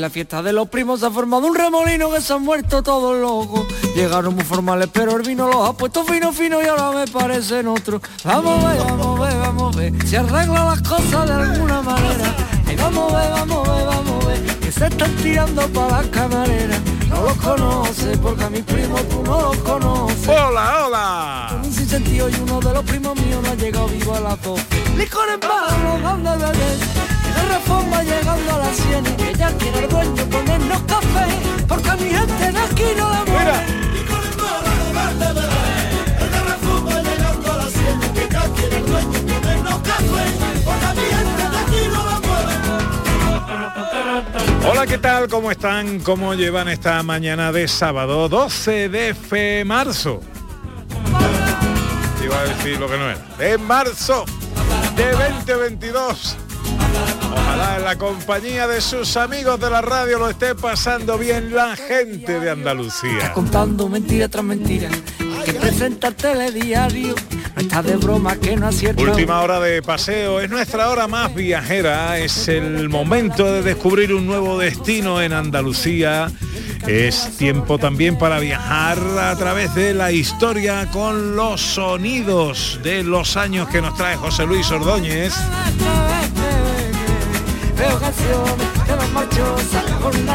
En la fiesta de los primos se ha formado un remolino que se han muerto todos locos. Llegaron muy formales, pero el vino los ha puesto fino, fino y ahora me parecen otros. Vamos a ver, vamos a ver, vamos a ver, si arregla las cosas de alguna manera. Ay, vamos a ver, vamos a ver, vamos a ver, que se están tirando para las camareras. No los conoce, porque a mis primos tú no los conoces. ¡Hola, hola! Un sentido y uno de los primos míos no ha llegado vivo a las 12. Licor en mano, de reforma llegando a las 100 y que ya quiere el dueño ponernos café. Porque a mi gente de aquí no la muere. Licor en mano, dando de beber. Y de reforma llegando a las 100 y que ya quiere el dueño ponernos café. Porque a mi gente de aquí no la Hola, ¿qué tal? ¿Cómo están? ¿Cómo llevan esta mañana de sábado 12 de fe marzo? Iba a decir lo que no era. De marzo de 2022. Ojalá en la compañía de sus amigos de la radio lo esté pasando bien la gente de Andalucía. Contando mentira tras mentira. Que presenta el telediario. Está de broma que no acierta. Última hora de paseo, es nuestra hora más viajera, es el momento de descubrir un nuevo destino en Andalucía. Es tiempo también para viajar a través de la historia con los sonidos de los años que nos trae José Luis Ordóñez.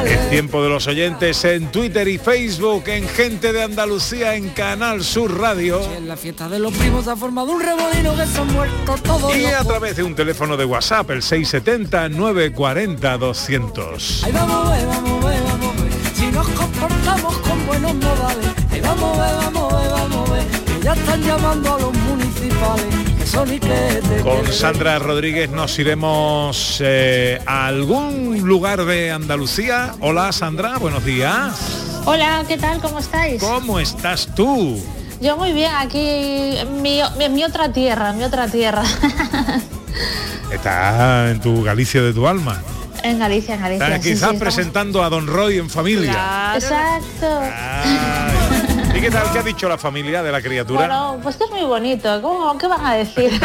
Es tiempo de los oyentes en Twitter y Facebook, en Gente de Andalucía, en Canal Sur Radio. En la fiesta de los primos ha formado un remolino que se han muerto todos Y a través de un teléfono de WhatsApp, el 670-940-200. Ay, vamos a ver, vamos a ver, vamos. Si nos comportamos con buenos modales. Ay, vamos vamos vamos. Que ya están llamando a los municipales. Con. Sandra Rodríguez nos iremos eh, a algún lugar de Andalucía. Hola Sandra, buenos días. Hola, ¿qué tal? ¿Cómo estáis? ¿Cómo estás tú? Yo muy bien, aquí en mi, en mi otra tierra, en mi otra tierra. Estás en tu Galicia de tu alma. en Galicia, en Galicia. Estás sí, quizás sí, estamos- presentando a Don Roy en familia. Exacto. Ay. ¿Y qué tal? ¿Qué ha dicho la familia de la criatura? Bueno, pues que es muy bonito. ¿Cómo, ¿Qué van a decir?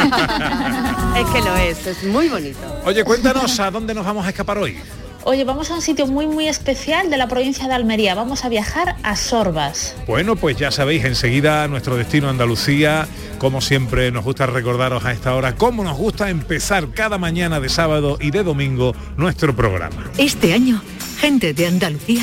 Es que lo es, es muy bonito. Oye, cuéntanos a dónde nos vamos a escapar hoy. Oye, vamos a un sitio muy, muy especial de la provincia de Almería. Vamos a viajar a Sorbas. Bueno, pues ya sabéis, enseguida nuestro destino Andalucía, como siempre nos gusta recordaros a esta hora, cómo nos gusta empezar cada mañana de sábado y de domingo nuestro programa. Este año, gente de Andalucía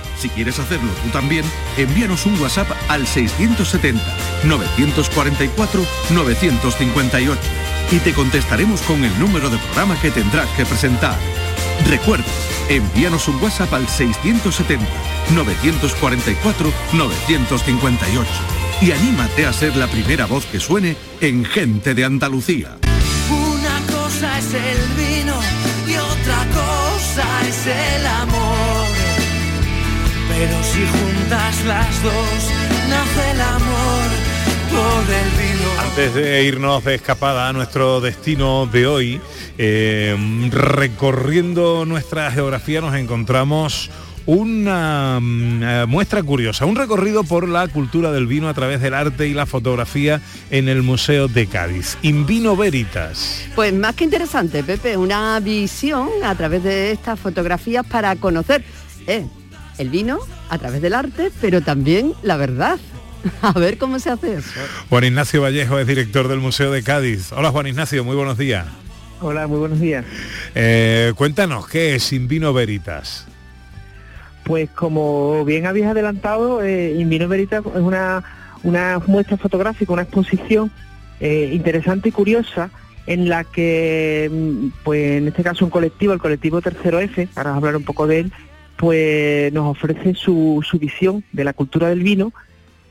Si quieres hacerlo tú también, envíanos un WhatsApp al 670-944-958 y te contestaremos con el número de programa que tendrás que presentar. Recuerda, envíanos un WhatsApp al 670-944-958 y anímate a ser la primera voz que suene en Gente de Andalucía. Una cosa es el vino y otra cosa es el amor. Pero si juntas las dos, nace el amor por el vino. Antes de irnos de escapada a nuestro destino de hoy, eh, recorriendo nuestra geografía nos encontramos una mm, eh, muestra curiosa, un recorrido por la cultura del vino a través del arte y la fotografía en el Museo de Cádiz. Invino Veritas. Pues más que interesante, Pepe, una visión a través de estas fotografías para conocer eh, el vino a través del arte, pero también la verdad. A ver cómo se hace eso. Juan Ignacio Vallejo es director del Museo de Cádiz. Hola Juan Ignacio, muy buenos días. Hola, muy buenos días. Eh, cuéntanos, ¿qué es Invino Veritas? Pues como bien habéis adelantado, eh, Invino Veritas es una, una muestra fotográfica, una exposición eh, interesante y curiosa en la que, mm, pues en este caso un colectivo, el colectivo Tercero F, para hablar un poco de él, pues nos ofrece su, visión de la cultura del vino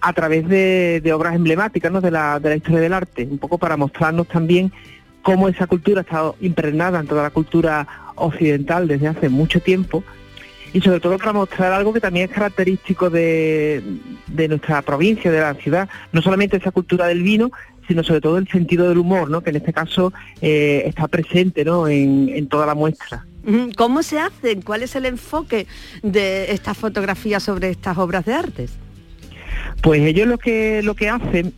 a través de, obras emblemáticas ¿no? de, la, de la historia del arte, un poco para mostrarnos también cómo esa cultura ha estado impregnada en toda la cultura occidental desde hace mucho tiempo y sobre todo para mostrar algo que también es característico de, nuestra provincia, de la ciudad, no solamente esa cultura del vino, sino sobre todo el sentido del humor, ¿no? que en este caso eh, está presente ¿no? en toda la muestra. ¿Cómo se hacen? ¿Cuál es el enfoque de estas fotografías sobre estas obras de artes? Pues ellos lo que lo que hacen,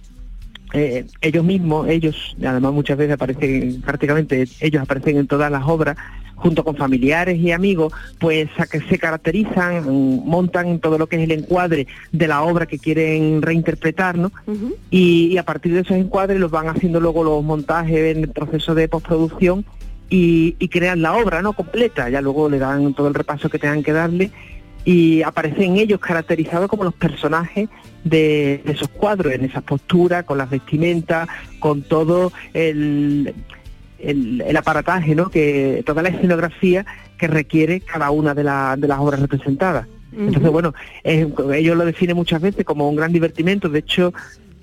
eh, ellos mismos, ellos, además muchas veces aparecen, prácticamente ellos aparecen en todas las obras, junto con familiares y amigos, pues a que se caracterizan, mm, montan todo lo que es el encuadre de la obra que quieren reinterpretar, ¿no? y, y a partir de esos encuadres los van haciendo luego los montajes en el proceso de postproducción y, y crean la obra no completa, ya luego le dan todo el repaso que tengan que darle y aparecen ellos caracterizados como los personajes de, de esos cuadros, en esas posturas, con las vestimentas, con todo el, el, el aparataje, ¿no? que toda la escenografía que requiere cada una de, la- de las obras representadas. Entonces, bueno, es- ellos lo definen muchas veces como un gran divertimento. De hecho,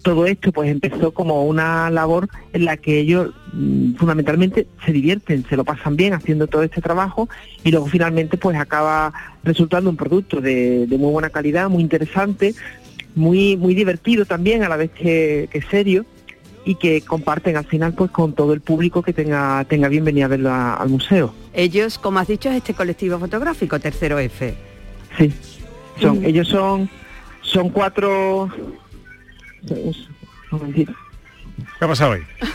todo esto pues empezó como una labor en la que ellos mm, fundamentalmente se divierten, se lo pasan bien haciendo todo este trabajo y luego finalmente pues acaba resultando un producto de, de muy buena calidad, muy interesante, muy muy divertido también a la vez que, que serio y que comparten al final pues con todo el público que tenga tenga bien venir a verlo a- al museo. Ellos, como has dicho, es este colectivo fotográfico, Tercero F. Sí. Son, Mm. ellos son son cuatro un momentito. ¿Qué ha pasado ahí?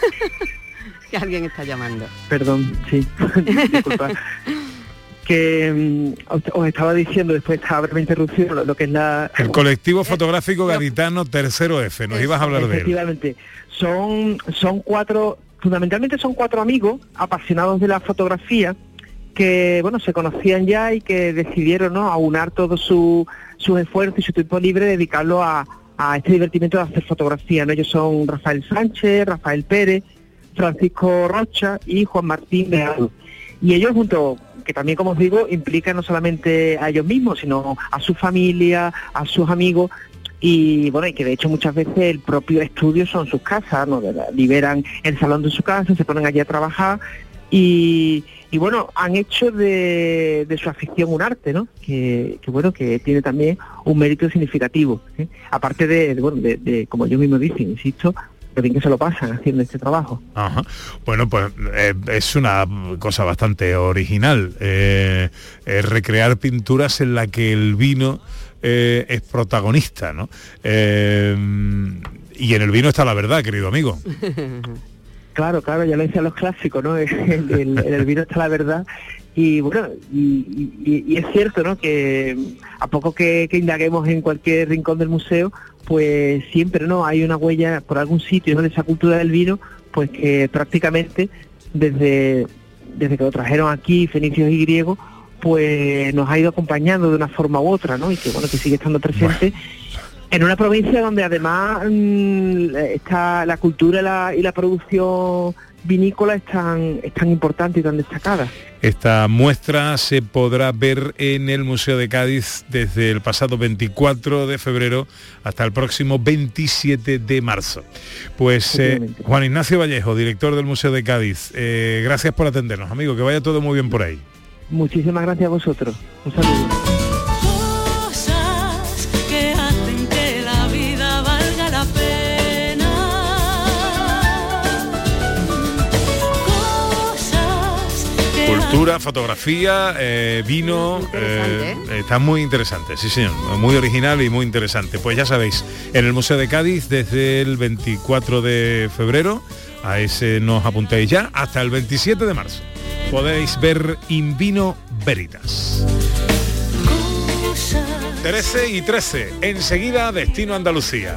Que alguien está llamando. Perdón, sí. Disculpa. que mm, os, os estaba diciendo después de esta breve interrupción lo, lo que es la El colectivo fotográfico gaditano Tercero F, nos ibas a hablar de él. efectivamente son son cuatro fundamentalmente son cuatro amigos apasionados de la fotografía que bueno se conocían ya y que decidieron no aunar todo su sus esfuerzos y su tiempo libre dedicarlo a, a este divertimento de hacer fotografía ¿no? ellos son Rafael Sánchez Rafael Pérez Francisco Rocha y Juan Martín Beado y ellos junto que también como os digo implican no solamente a ellos mismos sino a su familia a sus amigos. Y bueno y que de hecho muchas veces el propio estudio son sus casas no liberan el salón de su casa se ponen allí a trabajar y, y bueno han hecho de, de su afición un arte no que, que, bueno que tiene también un mérito significativo ¿eh? aparte de, de, bueno de, de, como yo mismo dicen insisto lo bien que se lo pasan haciendo este trabajo Ajá. Bueno, pues eh, es una cosa bastante original, eh, eh, recrear pinturas en la que el vino eh, es protagonista, ¿no? Eh, y en el vino está la verdad, querido amigo. Claro, claro, ya lo decían los clásicos, ¿no? En el, vino está la verdad. Y bueno, y, es cierto, ¿no? Que a poco que, que indaguemos en cualquier rincón del museo, pues siempre, ¿no? Hay una huella por algún sitio, ¿no? De esa cultura del vino, pues que prácticamente desde, desde que lo trajeron aquí, fenicios y griegos, pues nos ha ido acompañando de una forma u otra, ¿no? Y que bueno, que sigue estando presente en una provincia donde además mm, está la cultura y la, y la producción vinícola es tan, es tan importante y tan destacada. Esta muestra se podrá ver en el Museo de Cádiz desde el pasado 24 de febrero hasta el próximo 27 de marzo. Pues eh, Juan Ignacio Vallejo, director del Museo de Cádiz, eh, gracias por atendernos, amigo, que vaya todo muy bien por ahí. Muchísimas gracias a vosotros. Un saludo. Cultura, fotografía, eh, vino, eh, está muy interesante, sí señor, muy original y muy interesante. Pues ya sabéis, en el Museo de Cádiz desde el 24 de febrero, a ese nos apuntéis ya, hasta el 27 de marzo. Podéis ver In Vino Veritas. 13 y 13, enseguida Destino Andalucía.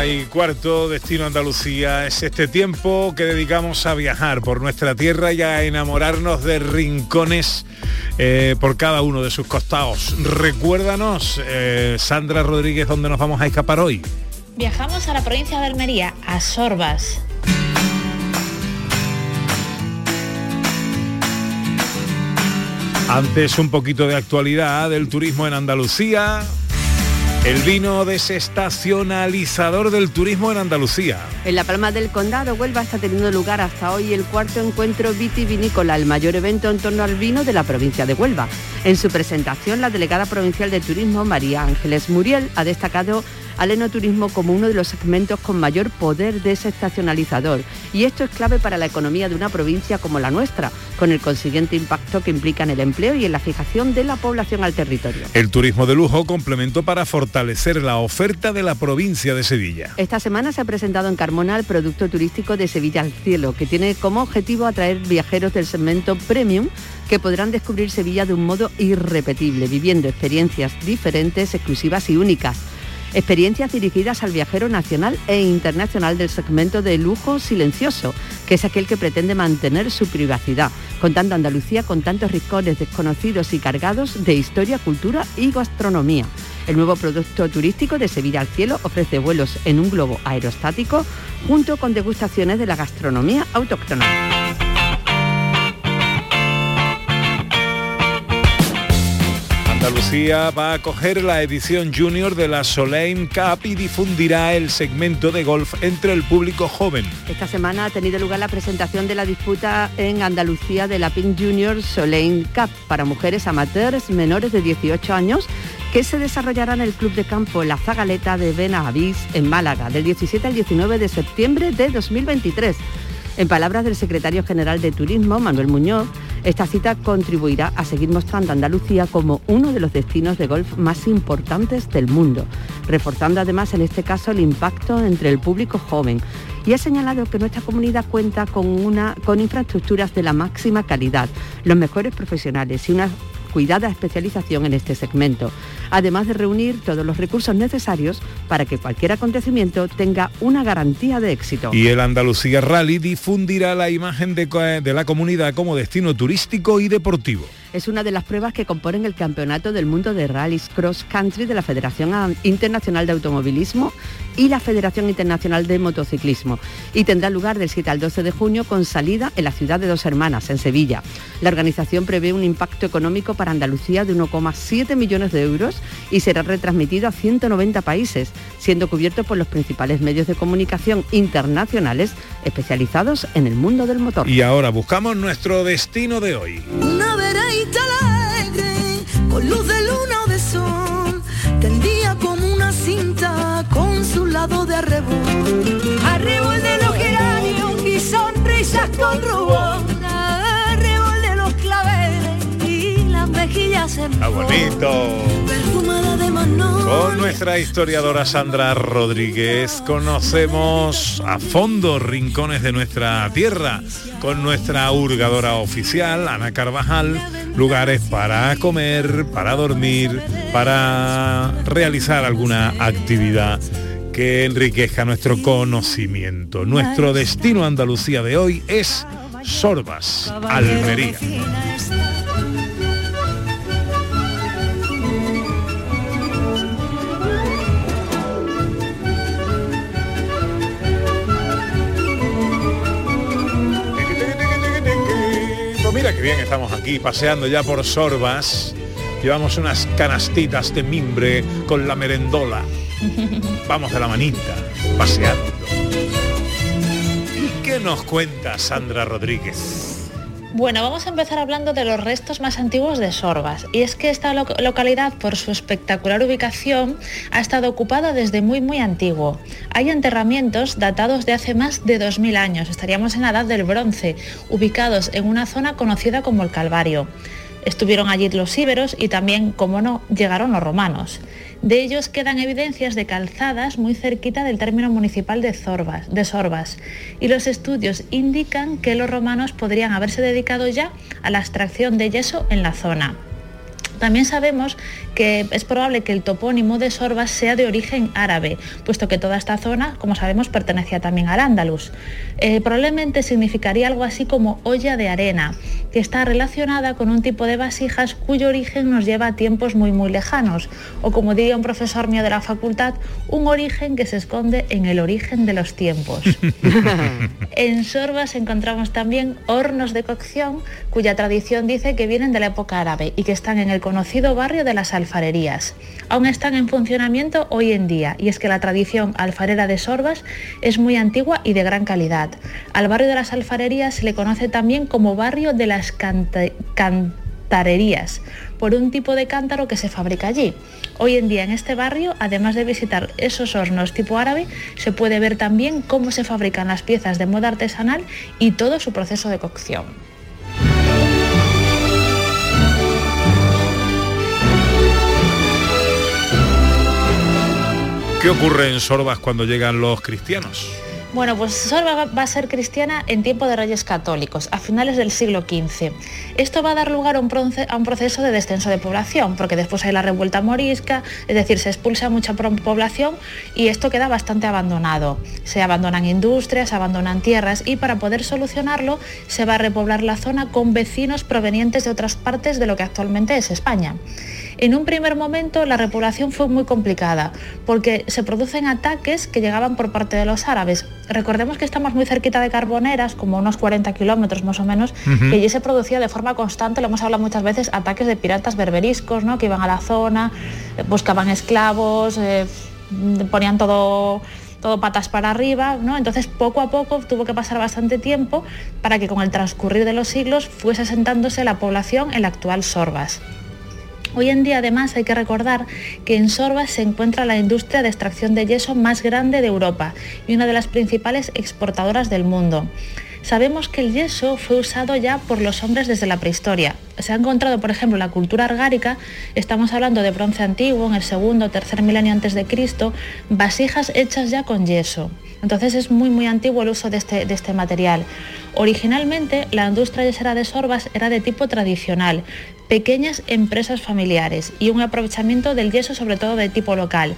Una y cuarto, destino Andalucía, es este tiempo que dedicamos a viajar por nuestra tierra y a enamorarnos de rincones eh, por cada uno de sus costados. Recuérdanos, eh, Sandra Rodríguez, dónde nos vamos a escapar hoy. Viajamos a la provincia de Almería, a Sorbas. Antes un poquito de actualidad del turismo en Andalucía. El vino desestacionalizador del turismo en Andalucía. En La Palma del Condado, Huelva, está teniendo lugar hasta hoy el cuarto encuentro vitivinícola, el mayor evento en torno al vino de la provincia de Huelva. En su presentación, la delegada provincial de turismo, María Ángeles Muriel, ha destacado al enoturismo como uno de los segmentos con mayor poder desestacionalizador. Y esto es clave para la economía de una provincia como la nuestra, con el consiguiente impacto que implica en el empleo y en la fijación de la población al territorio. El turismo de lujo complemento para fortalecer la oferta de la provincia de Sevilla. Esta semana se ha presentado en Carmona el producto turístico de Sevilla al Cielo, que tiene como objetivo atraer viajeros del segmento premium que podrán descubrir Sevilla de un modo irrepetible, viviendo experiencias diferentes, exclusivas y únicas. Experiencias dirigidas al viajero nacional e internacional del segmento de lujo silencioso, que es aquel que pretende mantener su privacidad, contando Andalucía con tantos rincones desconocidos y cargados de historia, cultura y gastronomía. El nuevo producto turístico de Sevilla al Cielo ofrece vuelos en un globo aerostático junto con degustaciones de la gastronomía autóctona. Andalucía va a acoger la edición junior de la Soleim Cup y difundirá el segmento de golf entre el público joven. Esta semana ha tenido lugar la presentación de la disputa en Andalucía de la Pink Junior Soleim Cup para mujeres amateurs menores de 18 años que se desarrollará en el Club de Campo La Zagaleta de Benavís en Málaga del 17 al 19 de septiembre de 2023. En palabras del secretario general de Turismo, Manuel Muñoz, esta cita contribuirá a seguir mostrando a Andalucía como uno de los destinos de golf más importantes del mundo, reforzando además en este caso el impacto entre el público joven. Y ha señalado que nuestra comunidad cuenta con, una, con infraestructuras de la máxima calidad, los mejores profesionales y una cuidada especialización en este segmento, además de reunir todos los recursos necesarios para que cualquier acontecimiento tenga una garantía de éxito. Y el Andalucía Rally difundirá la imagen de, la comunidad como destino turístico y deportivo es una de las pruebas que componen el Campeonato del Mundo de Rallys Cross Country de la Federación Internacional de Automovilismo y la Federación Internacional de Motociclismo y tendrá lugar del 7 al 12 de junio con salida en la ciudad de Dos Hermanas, en Sevilla. La organización prevé un impacto económico para Andalucía de 1,7 millones de euros y será retransmitido a 190 países, siendo cubierto por los principales medios de comunicación internacionales especializados en el mundo del motor. Y ahora buscamos nuestro destino de hoy. Alegre, con luz de luna o de sol, tendía como una cinta con su lado de arrebol. Arrebol de los geranios y sonrisas con rubor. En ¡Ah, bonito! Con nuestra historiadora Sandra Rodríguez conocemos a fondo rincones de nuestra tierra. Con nuestra hurgadora oficial, Ana Carvajal, lugares para comer, para dormir, para realizar alguna actividad que enriquezca nuestro conocimiento. Nuestro destino Andalucía de hoy es Sorbas, Almería. Qué bien estamos aquí paseando ya por Sorbas. Llevamos unas canastitas de mimbre con la merendola. Vamos de la manita, paseando. ¿Y qué nos cuenta Sandra Rodríguez? Bueno, vamos a empezar hablando de los restos más antiguos de Sorbas. Y es que esta lo- localidad, por su espectacular ubicación, ha estado ocupada desde muy, muy antiguo. Hay enterramientos datados de hace más de 2.000 años, estaríamos en la edad del bronce, ubicados en una zona conocida como el Calvario. Estuvieron allí los íberos y también, como no, llegaron los romanos. De ellos quedan evidencias de calzadas muy cerquita del término municipal de, Zorbas, Sorbas y los estudios indican que los romanos podrían haberse dedicado ya a la extracción de yeso en la zona. También sabemos que es probable que el topónimo de Sorbas sea de origen árabe, puesto que toda esta zona, como sabemos, pertenecía también al Andalus. Eh, probablemente significaría algo así como olla de arena, que está relacionada con un tipo de vasijas cuyo origen nos lleva a tiempos muy muy lejanos, o como diría un profesor mío de la facultad, un origen que se esconde en el origen de los tiempos. En Sorbas encontramos también hornos de cocción cuya tradición dice que vienen de la época árabe y que están en el conocido barrio de las alfarerías. Aún están en funcionamiento hoy en día y es que la tradición alfarera de Sorbas es muy antigua y de gran calidad. Al barrio de las alfarerías se le conoce también como barrio de las canta- cantarerías por un tipo de cántaro que se fabrica allí. Hoy en día en este barrio, además de visitar esos hornos tipo árabe, se puede ver también cómo se fabrican las piezas de moda artesanal y todo su proceso de cocción. ¿Qué ocurre en Sorbas cuando llegan los cristianos? Bueno, pues Sorba va- a ser cristiana en tiempo de reyes católicos, a finales del siglo XV. Esto va a dar lugar a un, proceso de descenso de población, porque después hay la revuelta morisca, es decir, se expulsa mucha población y esto queda bastante abandonado. Se abandonan industrias, se abandonan tierras y para poder solucionarlo se va a repoblar la zona con vecinos provenientes de otras partes de lo que actualmente es España. En un primer momento la repoblación fue muy complicada porque se producen ataques que llegaban por parte de los árabes. Recordemos que estamos muy cerquita de Carboneras, como unos 40 kilómetros más o menos, Ujú. y allí se producía de forma constante, lo hemos hablado muchas veces, ataques de piratas berberiscos, ¿no? que iban a la zona, buscaban esclavos, eh, ponían todo todo patas para arriba, ¿no? Entonces poco a poco tuvo que pasar bastante tiempo para que con el transcurrir de los siglos fuese asentándose la población en la actual Sorbas. Hoy en día además hay que recordar que en Sorbas se encuentra la industria de extracción de yeso más grande de Europa y una de las principales exportadoras del mundo. Sabemos que el yeso fue usado ya por los hombres desde la prehistoria. Se ha encontrado, por ejemplo, la cultura argárica, estamos hablando de bronce antiguo, en el segundo o tercer milenio antes de Cristo, vasijas hechas ya con yeso. Entonces es muy muy antiguo el uso de este, de este material. Originalmente la industria yesera de Sorbas era de tipo tradicional, pequeñas empresas familiares y un aprovechamiento del yeso sobre todo de tipo local.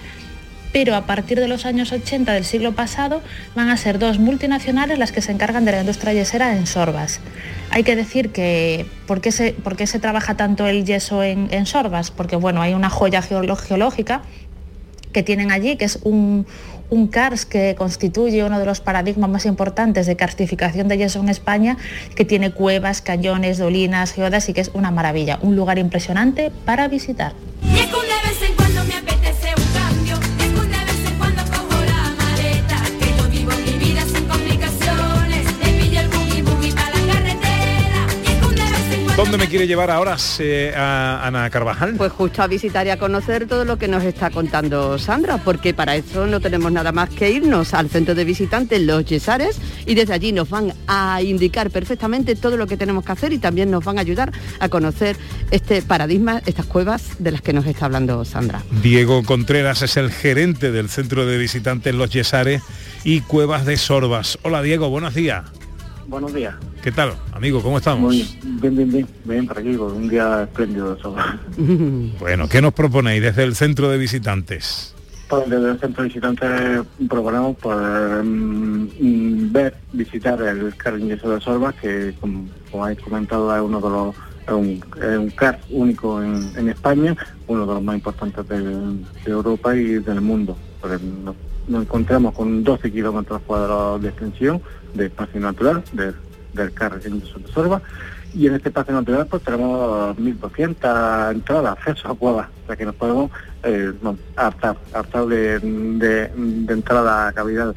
Pero a partir de los años 80 del siglo pasado van a ser dos multinacionales las que se encargan de la industria yesera en Sorbas. Hay que decir que ¿por qué se, se trabaja tanto el yeso en, en Sorbas? Porque bueno, hay una joya geológica que tienen allí, que es un, un CARS que constituye uno de los paradigmas más importantes de carstificación de yeso en España, que tiene cuevas, cañones, dolinas, geodas y que es una maravilla, un lugar impresionante para visitar. ¿Dónde me quiere llevar ahora eh, a Ana Carvajal? Pues justo a visitar y a conocer todo lo que nos está contando Sandra, porque para eso no tenemos nada más que irnos al centro de visitantes Los Yesares y desde allí nos van a indicar perfectamente todo lo que tenemos que hacer y también nos van a ayudar a conocer este paradigma, estas cuevas de las que nos está hablando Sandra. Diego Contreras es el gerente del centro de visitantes Los Yesares y Cuevas de Sorbas. Hola Diego, buenos días. Buenos días. ¿Qué tal, amigo? ¿Cómo estamos? Muy bien, bien, bien, bien por aquí, con un día espléndido. Bueno, ¿qué nos proponéis desde el centro de visitantes? Pues desde el centro de visitantes proponemos pues, mm, ver, visitar el Carring Yeso de Sorbas, que como, como habéis comentado es uno de los es un, es un CAR único en, en España, uno de los más importantes de, de Europa y del mundo. Nos, nos encontramos con 12 kilómetros cuadrados de extensión de espacio natural del Carring Yeso de Sorbas y en este espacio natural pues tenemos 1.200 entradas, accesos a cuevas, sea que nos podemos eh, no, adaptar de, de, de entrada a cavidad.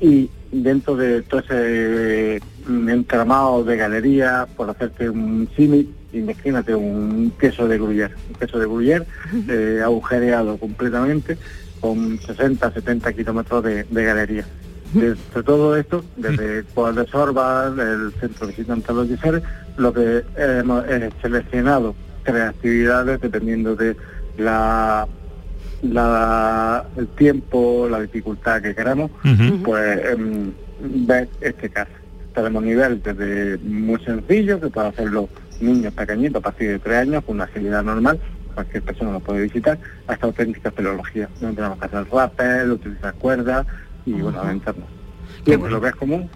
Y dentro de todo ese mm, entramado de galería, por hacerte un símil, imagínate un queso de gruyère, un queso de gruyère eh, agujereado completamente con 60, 70 kilómetros de, de galería. De, de todo esto, desde Cuevas de Sorba, el Centro Visitante de los Yeseres, lo que hemos eh, seleccionado tres actividades dependiendo de la, la el tiempo, la dificultad que queramos, pues em, ver este caso. Tenemos nivel desde muy sencillo, que puede hacerlo niños pequeñitos a partir de tres años, con una agilidad normal, cualquier persona lo puede visitar, hasta auténtica espeleología, donde tenemos que hacer rappel, utilizar cuerdas y bueno, aventarnos. Siempre lo que es común,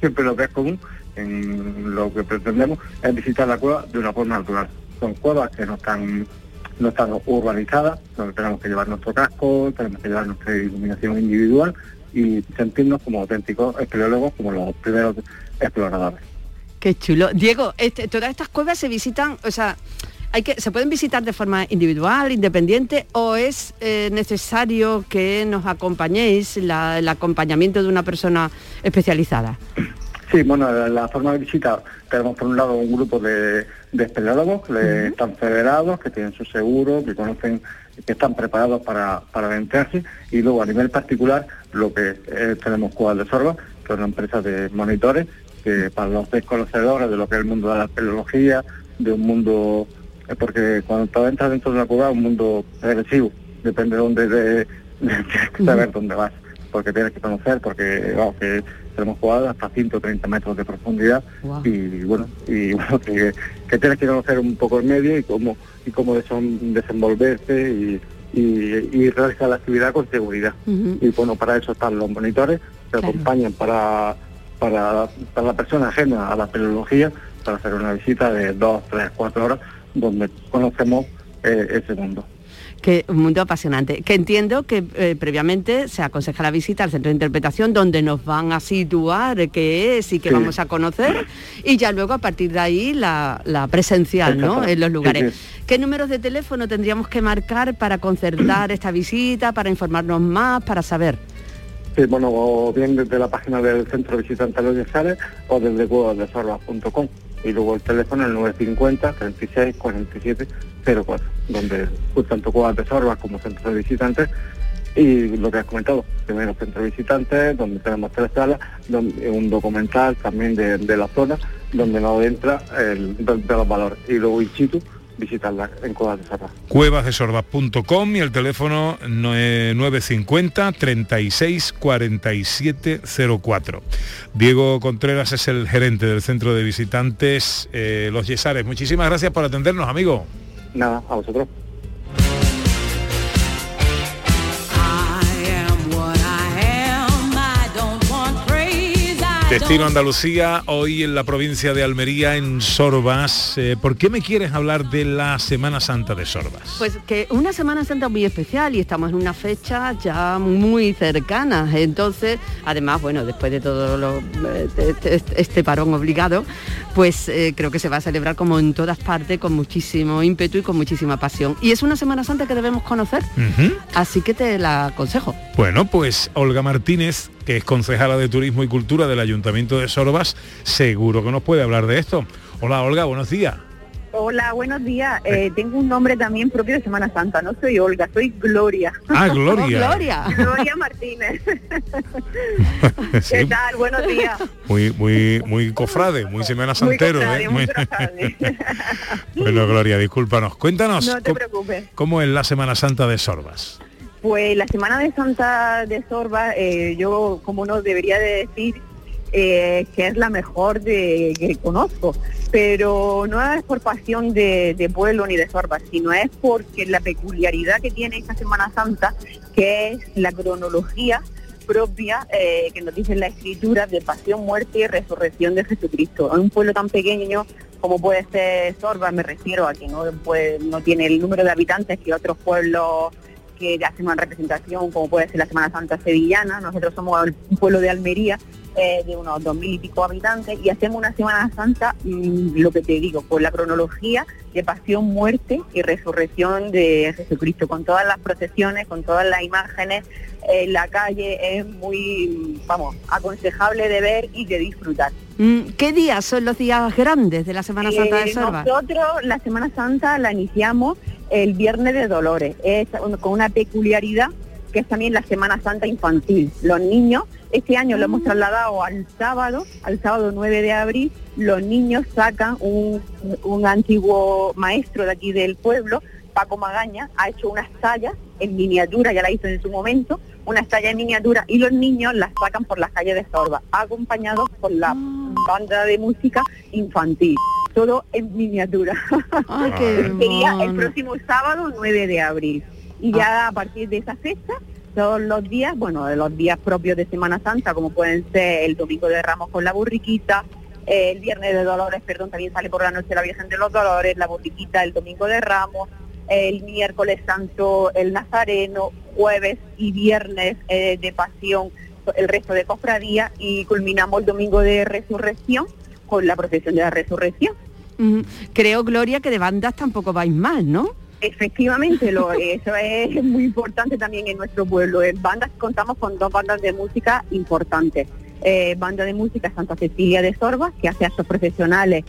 siempre lo que es común en lo que pretendemos es visitar la cueva de una forma natural. Son cuevas que no están no están urbanizadas, donde tenemos que llevar nuestro casco, tenemos que llevar nuestra iluminación individual y sentirnos como auténticos espeleólogos, como los primeros exploradores. Qué chulo. Diego, este, todas estas cuevas se visitan, o sea, hay que, ¿se pueden visitar de forma individual, independiente, o es eh, necesario que nos acompañéis, la- el acompañamiento de una persona especializada? Sí, bueno, la, la forma de visita tenemos por un lado un grupo de, de espeleólogos que están federados, que tienen su seguro, que conocen, que están preparados para, para adentrarse y luego a nivel particular lo que eh, tenemos Cuevas de Sorba, que es una empresa de monitores que para los desconocedores de lo que es el mundo de la espeleología, de un mundo, porque cuando entras dentro de una cueva es un mundo agresivo, depende de dónde, de, de- saber dónde vas, porque tienes que conocer, porque vamos, que tenemos cuevas hasta 130 metros de profundidad. Y bueno, y bueno, que, que tienes que conocer un poco el medio y cómo, y cómo desen- desenvolverse y, y, y realizar la actividad con seguridad. Y bueno, para eso están los monitores, que Claro. acompañan para, para, para la persona ajena a la peleología, para hacer una visita de dos, tres, cuatro horas, donde conocemos eh, ese mundo. Que un mundo apasionante. Que entiendo que eh, previamente se aconseja la visita al centro de interpretación donde nos van a situar qué es y qué Sí. vamos a conocer y ya luego a partir de ahí la, la presencial, ¿no? En los lugares. sí. ¿Qué números de teléfono tendríamos que marcar para concertar esta visita, para informarnos más, para saber? Sí, bueno, o bien desde la página del Centro Visitante de los Yesares o desde cuevasdesorba.com. Y luego el teléfono el 950 36 47 04, donde pues, tanto Cuevas de Sorba como Centro de Visitantes y lo que has comentado, primero Centro de Visitantes, donde tenemos tres salas, donde, un documental también de, la zona, donde nos entra el, de, de los valores. Y luego in situ, visitarla en Cuevas de Sorba. cuevasdesorba.com y el teléfono no- eh, 950 36 47 04. Diego Contreras es el gerente del centro de visitantes eh, Los Yesares. Muchísimas gracias por atendernos, amigo. Nada, a vosotros. Destino Andalucía, hoy en la provincia de Almería, en Sorbas. Eh, ¿Por qué me quieres hablar de la Semana Santa de Sorbas? Pues que una Semana Santa muy especial y estamos en una fecha ya muy cercana. Entonces, además, bueno, después de todo lo, eh, este, este- este parón obligado, pues eh, creo que se va a celebrar como en todas partes con muchísimo ímpetu y con muchísima pasión. Y es una Semana Santa que debemos conocer, así que te la aconsejo. Bueno, pues Olga Martínez, que es concejala de Turismo y Cultura del Ayuntamiento de Sorbas, seguro que nos puede hablar de esto. Hola Olga, buenos días. Hola, buenos días. Eh, tengo un nombre también propio de Semana Santa. No soy Olga, soy Gloria. Ah, Gloria. Gloria. Gloria Martínez. Sí, ¿Qué tal? Buenos días. muy, muy, muy cofrade, muy semana Muy santero. cofrade, ¿eh? muy bueno, Gloria, discúlpanos. Cuéntanos No te preocupes. cómo es la Semana Santa de Sorbas. Pues la Semana de Santa de Sorba, eh, yo como no debería de decir eh, que es la mejor de, que conozco, pero no es por pasión de, pueblo ni de Sorba, sino es porque la peculiaridad que tiene esta Semana Santa, que es la cronología propia eh, que nos dice la escritura de pasión, muerte y resurrección de Jesucristo. En un pueblo tan pequeño como puede ser Sorba, me refiero a que no, puede- no tiene el número de habitantes que otros pueblos que hacen una representación, como puede ser la Semana Santa sevillana. Nosotros somos un pueblo de Almería eh, de unos dos mil y pico habitantes y hacemos una Semana Santa, mm, lo que te digo, con la cronología de pasión, muerte y resurrección de Jesucristo, con todas las procesiones, con todas las imágenes en la calle, es muy, vamos, aconsejable de ver y de disfrutar. Mm, ¿Qué días son los días grandes de la Semana Santa de Eh, Sorba? Nosotros la Semana Santa la iniciamos el Viernes de Dolores, es un- con una peculiaridad que es también la Semana Santa infantil. Los niños, este año lo hemos trasladado al sábado, al sábado 9 de abril, los niños sacan un, un antiguo maestro de aquí del pueblo, Paco Magaña, ha hecho unas tallas en miniatura, ya la hizo en su momento, unas tallas en miniatura y los niños las sacan por las calles de Sorba, acompañados por la banda de música infantil. Todo en miniatura. qué Sería el próximo sábado 9 de abril. Y ya a partir de esa fecha, todos los días, bueno, de los días propios de Semana Santa, como pueden ser el Domingo de Ramos con la burriquita, el Viernes de Dolores, perdón, también sale por la noche la Virgen de los Dolores, la burriquita el Domingo de Ramos, el miércoles santo el Nazareno, jueves y viernes eh, de Pasión el resto de cofradía y culminamos el Domingo de Resurrección con la procesión de la Resurrección. Mm, Creo, Gloria, que de bandas tampoco vais mal, ¿no? Efectivamente, lo, eso es muy importante también en nuestro pueblo. En bandas contamos con dos bandas de música importantes. Eh, banda de música Santa Cecilia de Sorba, que hace actos profesionales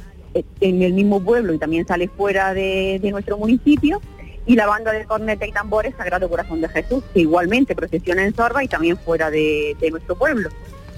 en el mismo pueblo y también sale fuera de, de nuestro municipio. Y la banda de corneta y tambores Sagrado Corazón de Jesús, que igualmente procesiona en Sorba y también fuera de, de nuestro pueblo.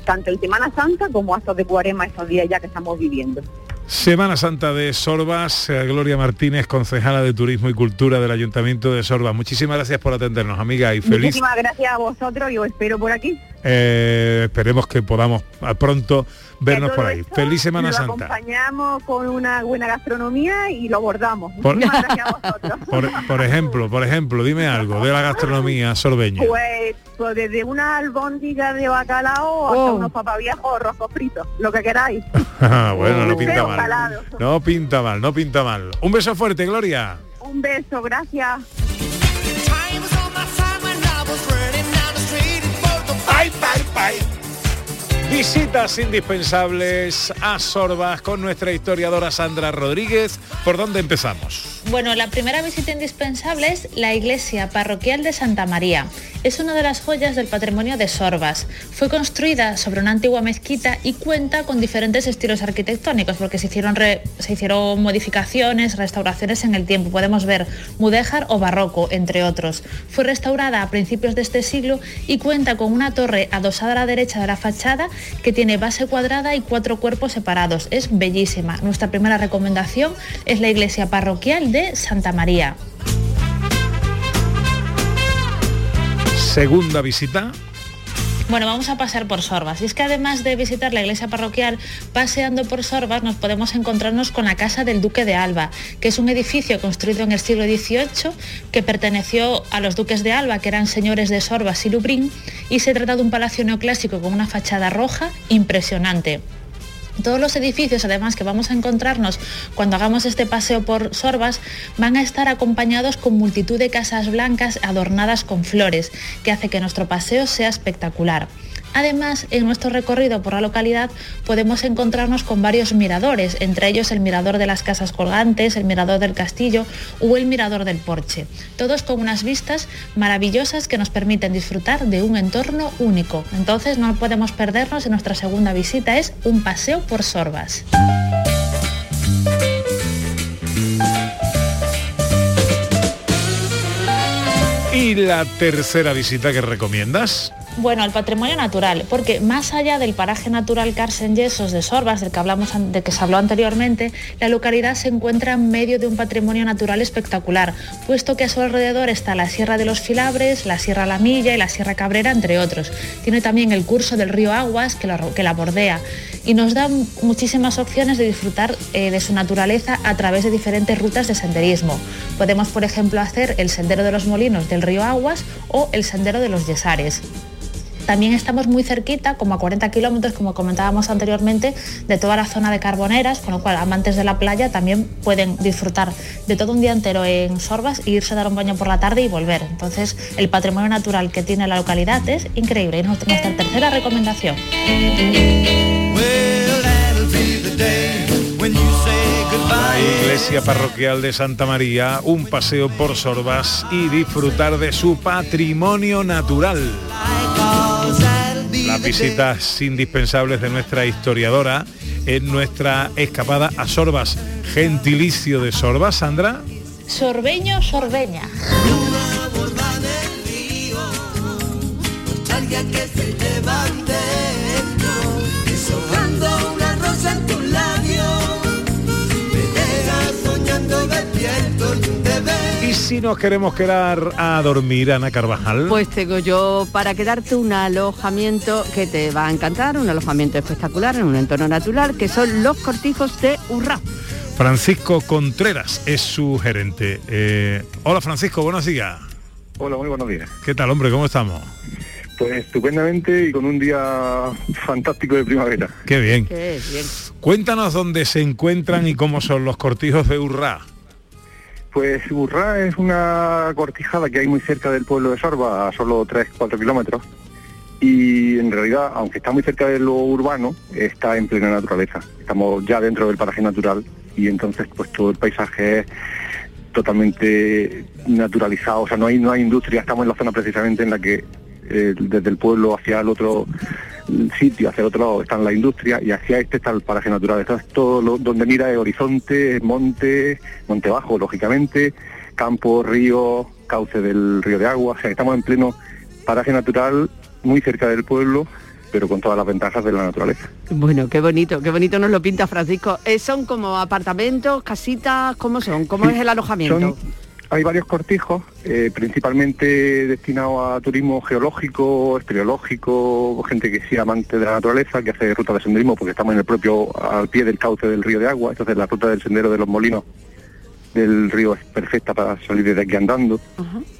Tanto en Semana Santa como actos de cuarema estos días ya que estamos viviendo. Semana Santa de Sorbas, Gloria Martínez, concejala de Turismo y Cultura del Ayuntamiento de Sorbas. Muchísimas gracias por atendernos, amiga, y feliz. Muchísimas gracias a vosotros y os espero por aquí. eh, esperemos que podamos pronto vernos por ahí. esto Feliz Semana lo Santa. acompañamos con una buena gastronomía y lo abordamos. Por- Muchísimas gracias a vosotros. Por, por ejemplo, por ejemplo, dime algo de la gastronomía sorbeña. Pues, pues desde una albóndiga de bacalao hasta Oh. unos papaviejos o rojos fritos, lo que queráis. bueno, no pinta mal. No pinta mal, no pinta mal. Un beso fuerte, Gloria. Un beso, gracias. Visitas indispensables a Sorbas con nuestra historiadora Sandra Rodríguez. ¿Por dónde empezamos? Bueno, la primera visita indispensable es la iglesia parroquial de Santa María. Es una de las joyas del patrimonio de Sorbas. Fue construida sobre una antigua mezquita y cuenta con diferentes estilos arquitectónicos porque se hicieron, se hicieron modificaciones, restauraciones en el tiempo. Podemos ver mudéjar o barroco, entre otros. Fue restaurada a principios de este siglo y cuenta con una torre adosada a la derecha de la fachada que tiene base cuadrada y cuatro cuerpos separados. Es bellísima. Nuestra primera recomendación es la iglesia parroquial de Santa María. Segunda visita. Bueno, vamos a pasar por Sorbas. Y es que además de visitar la iglesia parroquial, paseando por Sorbas nos podemos encontrarnos con la Casa del Duque de Alba, que es un edificio construido en el siglo XVIII que perteneció a los duques de Alba, que eran señores de Sorbas y Lubrín, y se trata de un palacio neoclásico con una fachada roja impresionante. Todos los edificios, además, que vamos a encontrarnos cuando hagamos este paseo por Sorbas, van a estar acompañados con multitud de casas blancas adornadas con flores, que hace que nuestro paseo sea espectacular. Además, en nuestro recorrido por la localidad podemos encontrarnos con varios miradores, entre ellos el mirador de las casas colgantes, el mirador del castillo o el mirador del porche, todos con unas vistas maravillosas que nos permiten disfrutar de un entorno único. Entonces no podemos perdernos en nuestra segunda visita, es un paseo por Sorbas. ¿Y la tercera visita que recomiendas? Bueno, al patrimonio natural, porque más allá del paraje natural Carsen Yesos de Sorbas, del que, hablamos, del que se habló anteriormente, la localidad se encuentra en medio de un patrimonio natural espectacular, puesto que a su alrededor está la Sierra de los Filabres, la Sierra La Milla y la Sierra Cabrera, entre otros. Tiene también el curso del río Aguas que la, bordea y nos da muchísimas opciones de disfrutar eh, de su naturaleza a través de diferentes rutas de senderismo. Podemos, por ejemplo, hacer el Sendero de los Molinos del río Aguas o el Sendero de los Yesares. También estamos muy cerquita, como a 40 kilómetros, como comentábamos anteriormente, de toda la zona de Carboneras, con lo cual amantes de la playa también pueden disfrutar de todo un día entero en Sorbas e irse a dar un baño por la tarde y volver. Entonces, el patrimonio natural que tiene la localidad es increíble. Y nuestra tercera recomendación. La iglesia parroquial de Santa María, un paseo por Sorbas y disfrutar de su patrimonio natural. Visitas indispensables de nuestra historiadora en nuestra escapada a Sorbas. Gentilicio de Sorbas, Sandra. Sorbeño, sorbeña. que se llevan si nos queremos quedar a dormir, Ana Carvajal. Pues tengo yo para quedarte un alojamiento que te va a encantar, un alojamiento espectacular en un entorno natural, que son los cortijos de Urra. Francisco Contreras es su gerente. Eh, hola Francisco, buenos días. Hola, muy buenos días. ¿Qué tal, hombre? ¿Cómo estamos? Pues estupendamente y con un día fantástico de primavera. Qué bien. Qué bien. Cuéntanos dónde se encuentran y cómo son los cortijos de Urrá. Pues Urrá es una cortijada que hay muy cerca del pueblo de Sorba, a solo 3-4 kilómetros. Y en realidad, aunque está muy cerca de lo urbano, está en plena naturaleza. Estamos ya dentro del paraje natural y entonces pues todo el paisaje es totalmente naturalizado. O sea, no hay, no hay industria, estamos en la zona precisamente en la que eh, desde el pueblo hacia el otro sitio, hacia el otro lado está la industria y hacia este está el paraje natural. Entonces todo lo, donde mira es horizonte, monte, monte bajo, lógicamente, campo, río, cauce del río de agua. O sea, estamos en pleno paraje natural, muy cerca del pueblo, pero con todas las ventajas de la naturaleza. Bueno, qué bonito, qué bonito nos lo pinta Francisco. Eh, ¿Son como apartamentos, casitas? ¿Cómo son? ¿Cómo es el alojamiento? Son- hay varios cortijos, eh, principalmente destinados a turismo geológico, espeleológico, gente que sea amante de la naturaleza, que hace ruta de senderismo, porque estamos en el propio, al pie del cauce del río de agua, entonces la ruta del sendero de los molinos del río es perfecta para salir desde aquí andando.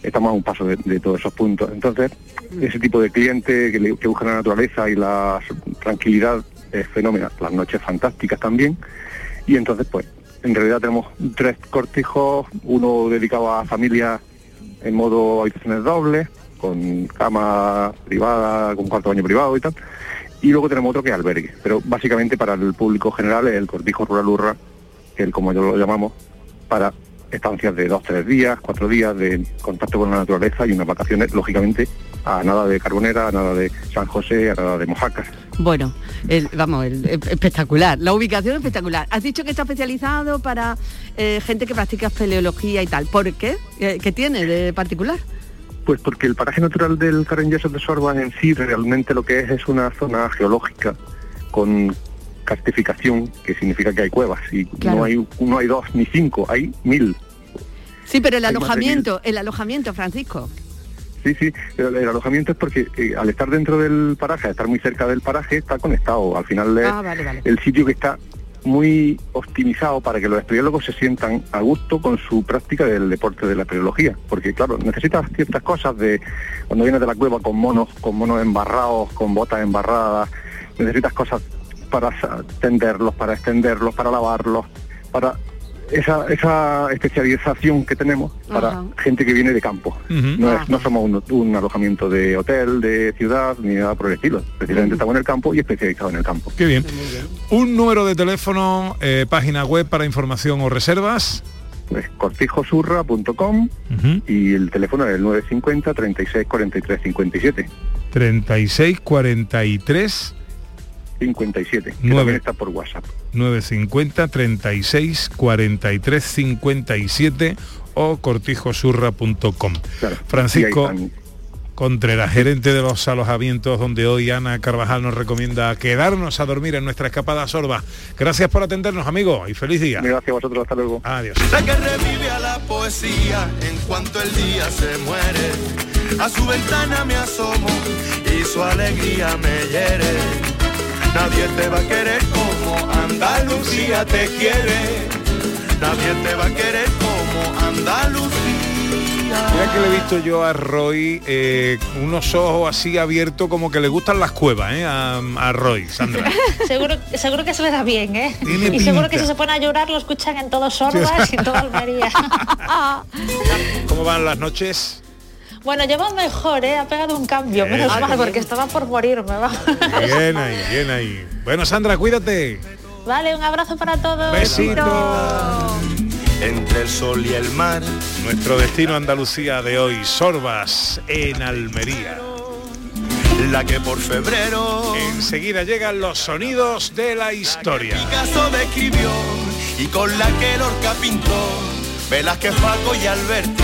Estamos a un paso de, de todos esos puntos. Entonces, ese tipo de cliente que, le- que busca la naturaleza y la tranquilidad es fenomenal. Las noches fantásticas también. Y entonces, pues, en realidad tenemos tres cortijos, uno dedicado a familias en modo habitaciones dobles, con cama privada, con cuarto baño privado y tal. Y luego tenemos otro que es albergue. Pero básicamente para el público general es el cortijo rural urra, que el como yo lo llamamos, para estancias de dos, tres días, cuatro días de contacto con la naturaleza y unas vacaciones, lógicamente, a nada de Carbonera, a nada de San José, a nada de Mojacas. Bueno, el- vamos, el- el- espectacular. La ubicación espectacular. Has dicho que está especializado para eh, gente que practica espeleología y tal. ¿Por qué? Eh, ¿Qué tiene de particular? Pues porque el paraje natural del Carreñoso de Sorba en sí realmente lo que es es una zona geológica con cartificación, que significa que hay cuevas y Claro. no hay no hay dos ni cinco, hay mil. Sí, pero el Hay alojamiento, el alojamiento, Francisco. Sí, sí, el alojamiento es porque eh, al estar dentro del paraje, al estar muy cerca del paraje, está conectado. Al final es Ah, vale, vale. el sitio que está muy optimizado para que los espeleólogos se sientan a gusto con su práctica del deporte de la espeleología. Porque claro, necesitas ciertas cosas de cuando vienes de la cueva con monos, con monos embarrados, con botas embarradas, necesitas cosas para tenderlos, para extenderlos, para lavarlos, para esa, esa especialización que tenemos para Ajá. gente que viene de campo. No, es- no somos un, un alojamiento de hotel, de ciudad, ni nada por el estilo. Precisamente estamos en el campo y especializados en el campo. Qué bien. Un número de teléfono, eh, página web para información o reservas. Pues cortijosurra.com y el teléfono es el 950 36 43 57. 36 43 57. Que Nueve. también está por WhatsApp. 950 36 43 57 o cortijosurra.com. Francisco Contreras, gerente de los alojamientos donde hoy Ana Carvajal nos recomienda quedarnos a dormir en nuestra escapada sorba. Gracias por atendernos, amigo, y feliz día. Gracias a vosotros, hasta luego. Adiós. Sé que revive a la poesía en cuanto el día se muere. A su ventana me asomo y su alegría me hiere. Nadie te va a querer como Andalucía te quiere. Nadie te va a querer como Andalucía Mira que le he visto yo a Roy eh, unos ojos así abiertos como que le gustan las cuevas, ¿eh? A, a Roy, Sandra. seguro, seguro que se le da bien, ¿eh? Tiene Y seguro que si se pone a llorar lo escuchan en todo Sorbas y en toda Almería. ¿Cómo van las noches? Bueno, lleva mejor, ¿eh? Ha pegado un cambio, Bien. menos mal, porque estaba por morirme, va. Bien ahí, bien ahí. Bueno, Sandra, cuídate. Vale, un abrazo para todos. Besito. Entre el sol y el mar. Nuestro destino Andalucía de hoy, Sorbas en Almería. La que por febrero Enseguida llegan los sonidos de la historia. Picasso describió y con la que Lorca pintó. Velázquez, Paco y Alberti,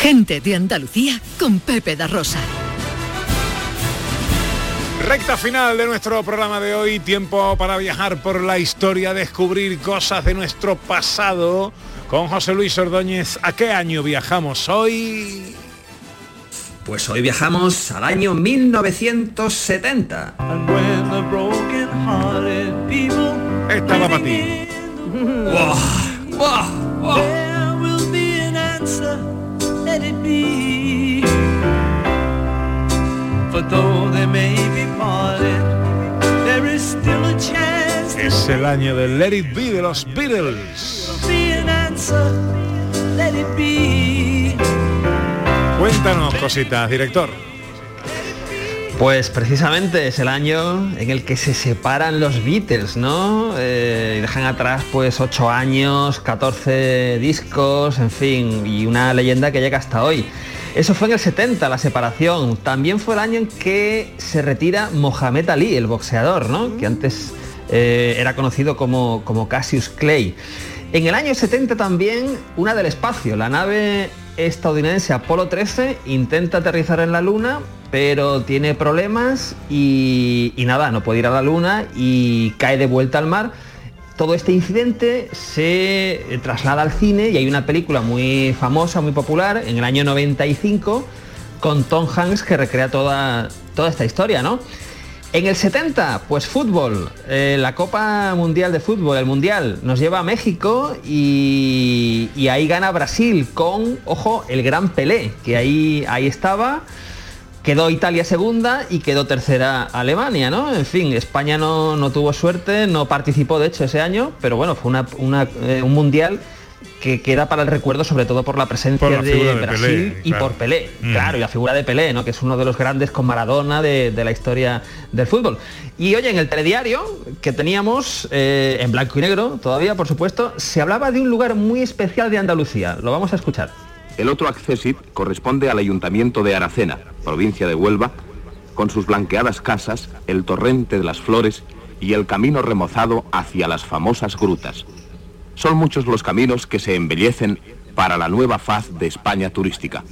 Gente de Andalucía con Pepe da Rosa. Recta final de nuestro programa de hoy, tiempo para viajar por la historia, descubrir cosas de nuestro pasado. Con José Luis Ordóñez, ¿a qué año viajamos hoy? Pues hoy viajamos al año 1970. Estaba para ti. Es el año del Let It Be de los Beatles. Cuéntanos cositas, director. Pues precisamente es el año en el que se separan los Beatles, ¿no? Eh, y dejan atrás pues 8 años, 14 discos, en fin, y una leyenda que llega hasta hoy. Eso fue en el 70, la separación. También fue el año en que se retira Mohamed Ali, el boxeador, ¿no? Que antes eh, era conocido como, como Cassius Clay. En el año 70 también una del espacio, la nave estadounidense Apolo 13 intenta aterrizar en la Luna, pero tiene problemas y, y nada, no puede ir a la Luna y cae de vuelta al mar. Todo este incidente se traslada al cine y hay una película muy famosa, muy popular, en el año 95, con Tom Hanks que recrea toda, toda esta historia, ¿no? En el 70, pues fútbol, eh, la Copa Mundial de Fútbol, el Mundial, nos lleva a México y, ahí gana Brasil con, ojo, el gran Pelé, que ahí, ahí estaba, quedó Italia segunda y quedó tercera Alemania, ¿no? En fin, España no, no tuvo suerte, no participó de hecho ese año, pero bueno, fue una, eh, un Mundial que queda para el recuerdo sobre todo por la presencia Por la de Brasil Pelé, y claro. por Pelé, Mm. claro, y la figura de Pelé, ¿no? que es uno de los grandes con Maradona de, de la historia del fútbol. Y oye, en el telediario que teníamos, eh, en blanco y negro todavía, por supuesto, se hablaba de un lugar muy especial de Andalucía. Lo vamos a escuchar. El otro accésit corresponde al ayuntamiento de Aracena, provincia de Huelva, con sus blanqueadas casas, el torrente de las flores y el camino remozado hacia las famosas grutas. Son muchos los caminos que se embellecen para la nueva faz de España turística.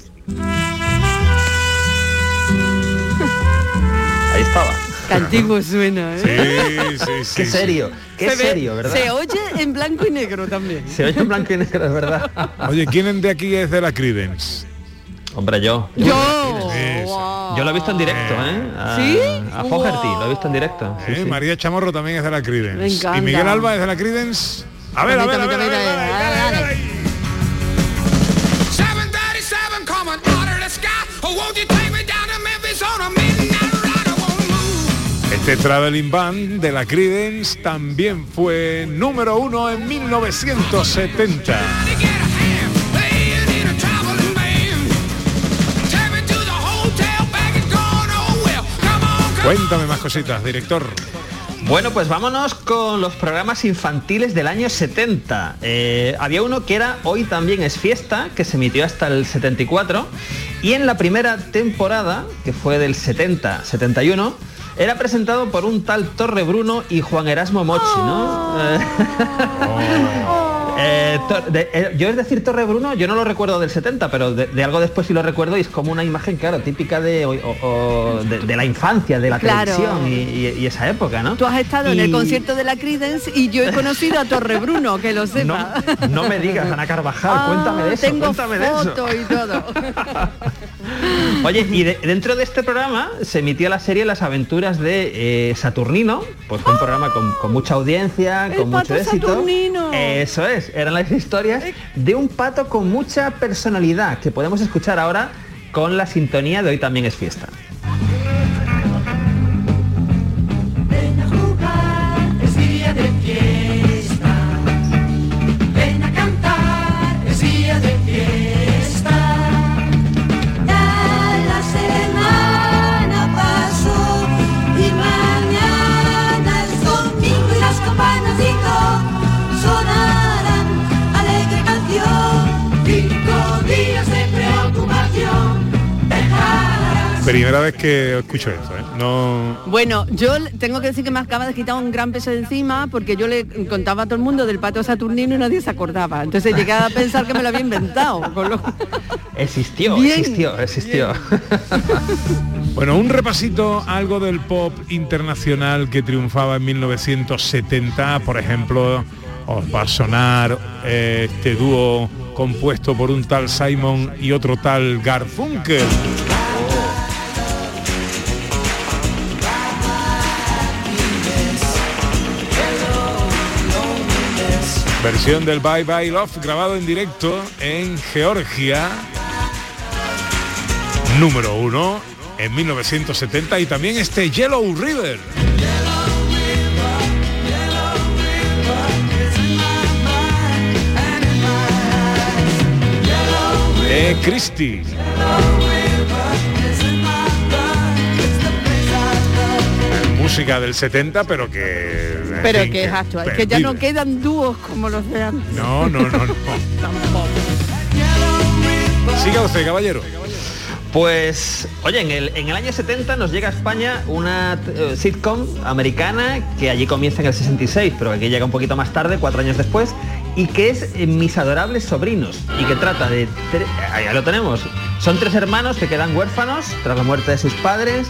Ahí estaba. Qué antiguo suena, ¿eh? Sí, sí, sí. Qué serio, qué Se ve- serio, ¿verdad? Se oye en blanco y negro también. Se oye en blanco y negro, es verdad. Oye, ¿quién de aquí es de la Credence? Hombre, yo. Yo. Yo lo he visto en directo, ¿eh? A, ¿Sí? A Fogerty, lo he visto en directo. sí, Eh, sí. María Chamorro también es de la Credence. Me encanta. ¿Y Miguel Alba es de la Credence? A ver, a ver, a ver, a ver, a ver, a ver, a ver, a ver. 737 coming out of the sky. Oh, won't you take me down to Memphis on a midnight ride? I won't move. Este Traveling Band de la Credence también fue número uno en 1970. Take me to the hotel, back and gone. Oh, well, come on, come Cuéntame más cositas, director. Bueno, pues vámonos con los programas infantiles del año 70. Eh, había uno que era Hoy también es fiesta, que se emitió hasta el 74. Y en la primera temporada, que fue del 70-71, era presentado por un tal Torre Bruno y Juan Erasmo Mochi, ¿no? Eh, Eh, de- eh, yo es decir Torre Bruno, yo no lo recuerdo del 70, pero de, de algo después sí lo recuerdo y es como una imagen, claro, típica de, o- o- de, de la infancia, de la Claro. televisión y, y- y esa época, ¿no? Tú has estado en el concierto de la Credence y yo he conocido a Torre Bruno, que lo sepa. No me digas, Ana Carvajal, cuéntame de eso, Ah, Tengo cuéntame de eso. y todo. Oye, y de- dentro de este programa se emitió la serie Las aventuras de eh, Saturnino, pues fue un programa con, con mucha audiencia, con mucho éxito. Saturnino. Eso es, eran las historias de un pato con mucha personalidad que podemos escuchar ahora con la sintonía de Hoy también es fiesta. Primera vez que escucho esto, ¿eh? No... Bueno, yo tengo que decir que me acaba de quitar un gran peso de encima porque yo le contaba a todo el mundo del pato saturnino y nadie se acordaba. Entonces llegué a pensar que me lo había inventado. con lo- Existió, Bien, existió, existió. Bueno, un repasito, algo del pop internacional que triunfaba en 1970, por ejemplo, os va a sonar eh, este dúo compuesto por un tal Simon y otro tal Garfunkel. Versión del Bye Bye Love grabado en directo en Georgia. Número uno en 1970 y también este Yellow River. De Christie. Música del 70, pero que... Pero que es actual, que ya no quedan dúos como los de antes. No, no, no, no. Siga usted, caballero. Pues, oye, en el, en el año 70 nos llega a España una eh, sitcom americana que allí comienza en el 66, pero aquí llega un poquito más tarde, cuatro años después, y que es Mis adorables sobrinos, y que trata de... ya lo tenemos. Son tres hermanos que quedan huérfanos tras la muerte de sus padres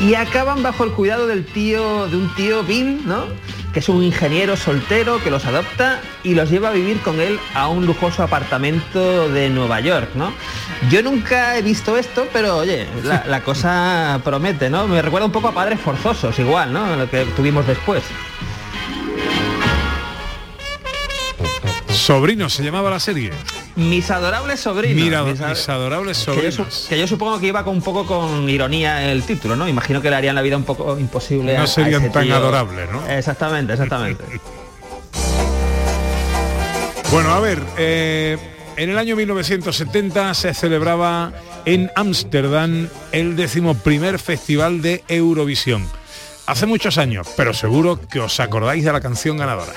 y acaban bajo el cuidado del tío, de un tío Bill, ¿no? Que es un ingeniero soltero que los adopta y los lleva a vivir con él a un lujoso apartamento de Nueva York, ¿no? Yo nunca he visto esto, pero oye, la, la cosa promete, ¿no? Me recuerda un poco a Padres Forzosos, igual, ¿no? Lo que tuvimos después. Sobrino se llamaba la serie. Mis adorables sobrinos. Mira, mis, mis adorables que yo, sobrinos. que yo supongo que iba con un poco con ironía el título, ¿no? Imagino que le harían la vida un poco imposible. a- No a serían ese tan tío. adorables, ¿no? Exactamente, exactamente. Bueno, a ver, eh, en el año 1970 se celebraba en Ámsterdam el decimoprimer festival de Eurovisión. Hace muchos años, pero seguro que os acordáis de la canción ganadora.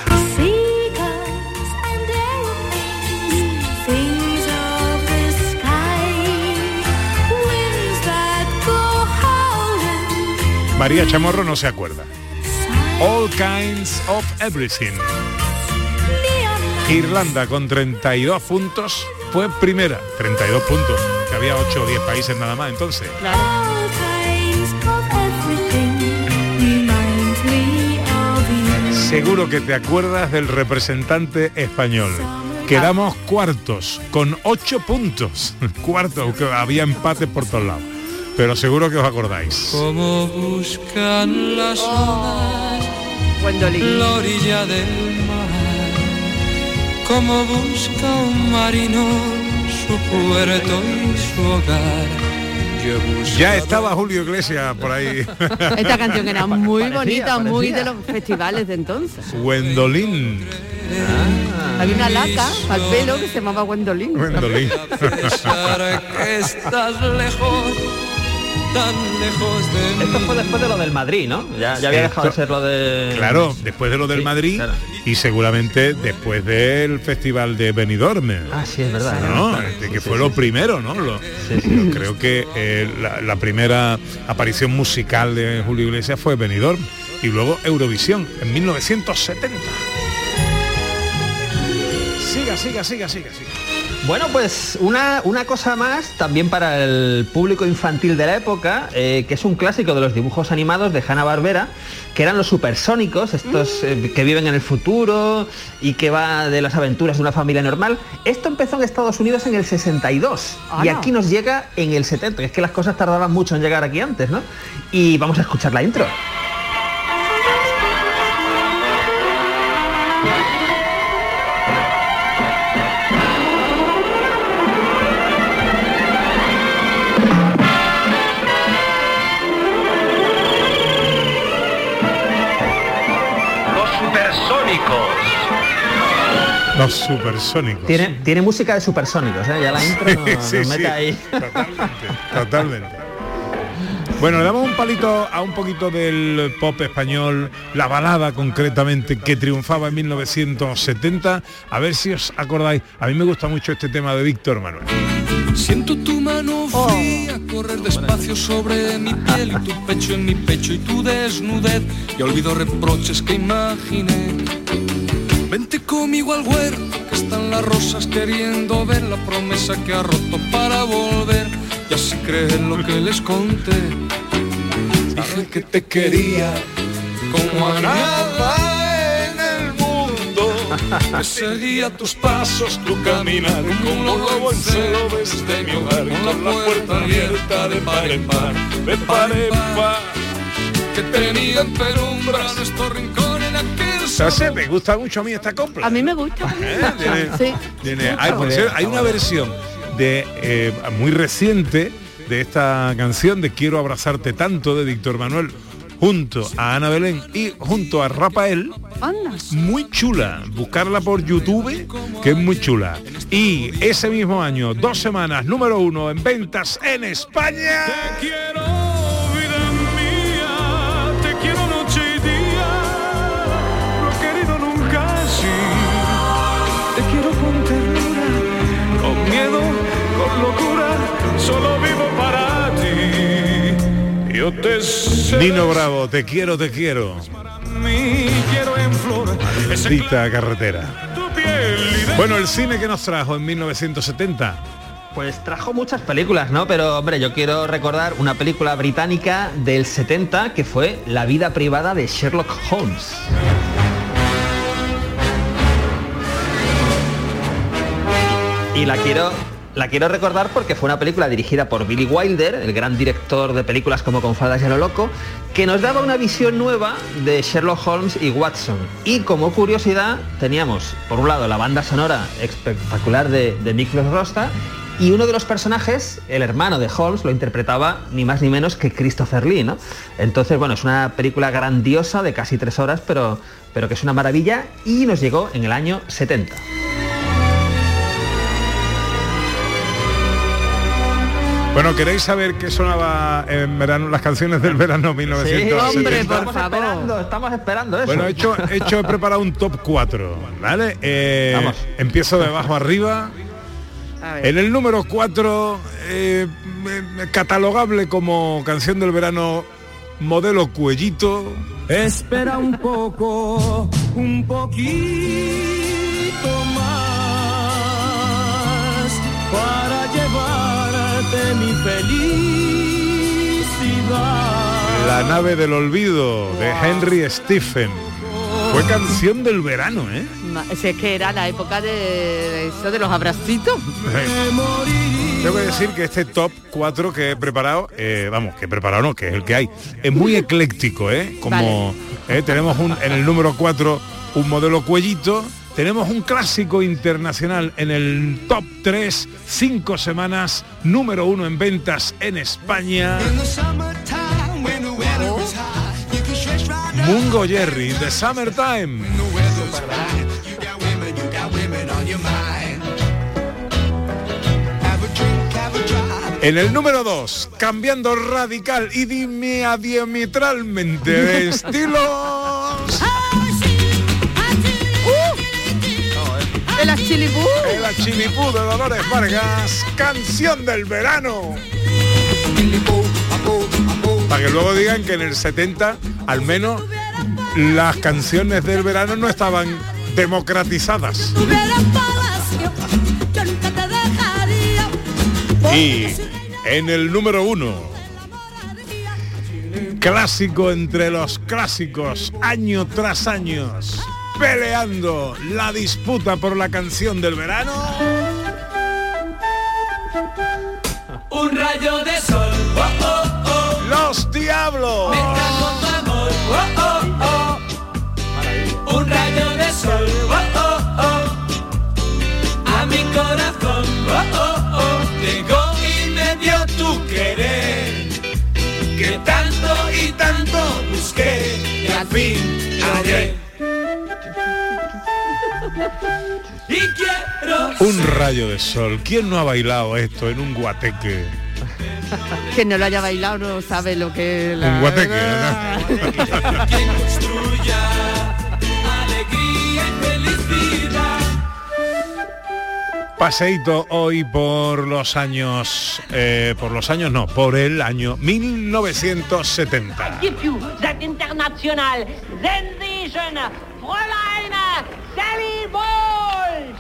María Chamorro no se acuerda. All kinds of everything. Irlanda con 32 puntos fue primera. 32 puntos. Que había 8 o 10 países nada más entonces. Seguro que te acuerdas del representante español. Quedamos cuartos con 8 puntos. Cuartos, que había empates por todos lados. Pero seguro que os acordáis. Como buscan las olas la orilla del mar, como busca un marino su puerto y su hogar. Ya estaba Julio Iglesias por ahí. Esta canción era muy Parecía, bonita, muy parecía. de los festivales de entonces. Wendolín. Había una laca al pelo que se llamaba Gwendolyn. Wendolín. estás lejos, tan lejos de mí. Esto fue después de lo del Madrid, ¿no? Ya, ya había dejado de ser lo de... Claro, después de lo del Sí, Madrid claro. y seguramente después del festival de Benidorm. Ah, sí, es verdad. ¿no? Claro. De que Sí, fue sí, lo sí. primero, ¿no? Lo- lo- creo que eh, la, la primera aparición musical de Julio Iglesias fue Benidorm y luego Eurovisión en 1970. Siga, siga, siga, siga, siga. Bueno, pues una, una cosa más también para el público infantil de la época, eh, que es un clásico de los dibujos animados de Hanna-Barbera, que eran los supersónicos, estos eh, que viven en el futuro y que va de las aventuras de una familia normal. Esto empezó en Estados Unidos en el 62 y aquí nos llega en el 70, que es que las cosas tardaban mucho en llegar aquí antes, ¿no? Y vamos a escuchar la intro. Los supersónicos. Tiene, tiene música de supersónicos, ¿eh? Ya la intro nos, Sí, nos sí, mete ahí. Totalmente, totalmente. Bueno, le damos un palito a un poquito del pop español, la balada concretamente que triunfaba en 1970. A ver si os acordáis. A mí me gusta mucho este tema de Víctor Manuel. Siento tu mano fría correr despacio sobre mi piel y tu pecho en mi pecho y tu desnudez. Y olvido reproches que imaginé. Vente conmigo al huerto, que están las rosas queriendo ver la promesa que ha roto para volver. Y así creen lo que les conté. Dije que te quería como a nada en el mundo. Que seguía tus pasos, tu caminar como lo lobo en celo desde mi hogar con la puerta abierta de par en par, de par en par. Que tenía en penumbra nuestro rincón en aquel Me gusta mucho a mí esta copla. A mí me gusta. ¿Eh? Tiene- Sí. tiene- hay, por cierto, hay una versión de eh, muy reciente de esta canción de Quiero abrazarte tanto de Víctor Manuel junto a Ana Belén y junto a Rafael muy chula buscarla por YouTube que es muy chula y ese mismo año dos semanas número uno en ventas en España quiero Te Nino Bravo te quiero te quiero maldita carretera bueno el cine que nos trajo en 1970 Pues trajo muchas películas, ¿no? Pero hombre, yo quiero recordar una película británica del 70 que fue La vida privada de Sherlock Holmes. Y la quiero la quiero recordar porque fue una película dirigida por Billy Wilder, el gran director de películas como Con faldas y a lo loco, que nos daba una visión nueva de Sherlock Holmes y Watson. Y como curiosidad teníamos, por un lado, la banda sonora espectacular de, de Miklos Rosta y uno de los personajes, el hermano de Holmes, lo interpretaba ni más ni menos que Christopher Lee, ¿no? Entonces, bueno, es una película grandiosa de casi tres horas, pero, pero que es una maravilla y nos llegó en el año 70. Bueno, ¿queréis saber qué sonaba en verano, las canciones del verano 1970? hombre, por estamos favor. esperando, estamos esperando eso. Bueno, he hecho, he hecho, he preparado un top 4, ¿vale? Eh, Vamos. Empiezo de abajo arriba. En el número 4, catalogable como canción del verano, modelo cuellito. Espera un poco, un poquito más para llevarte mi felicidad. La nave del olvido de Henry Stephen. Fue canción del verano, ¿eh? Si es que era la época de, eso de los abracitos. Tengo que decir que este top 4 que he preparado, eh, vamos, que he preparado no, que es el que hay, es muy ecléctico, ¿eh? Como eh, tenemos un, en el número 4 un modelo cuellito, tenemos un clásico internacional en el top 3, 5 semanas, número 1 en ventas en España. Mungo Jerry, The Summertime. En el número 2, cambiando radical y dime diametralmente de estilos. Chilipú. Era Chilipú de Dolores Vargas, canción del verano. Para que luego digan que en el 70 al menos las canciones del verano no estaban democratizadas. Y en el número uno, clásico entre los clásicos, año tras años peleando la disputa por la canción del verano. Un rayo de sol, oh, oh, oh. Los Diablos. Me trajo tu amor, oh, oh, oh. Un rayo de sol, oh, oh, oh. A mi corazón, oh, oh, oh. Llegó y me dio tu querer. Que tanto y tanto busqué y al fin hallé. Y quiero Un rayo de sol. ¿Quién no ha bailado esto en un guateque? Que no lo haya bailado no sabe lo que es la... Un guateque, quien construya alegría y felicidad. Paseíto hoy por los años, eh, por los años no, por el año 1970. Give Sally Bowles.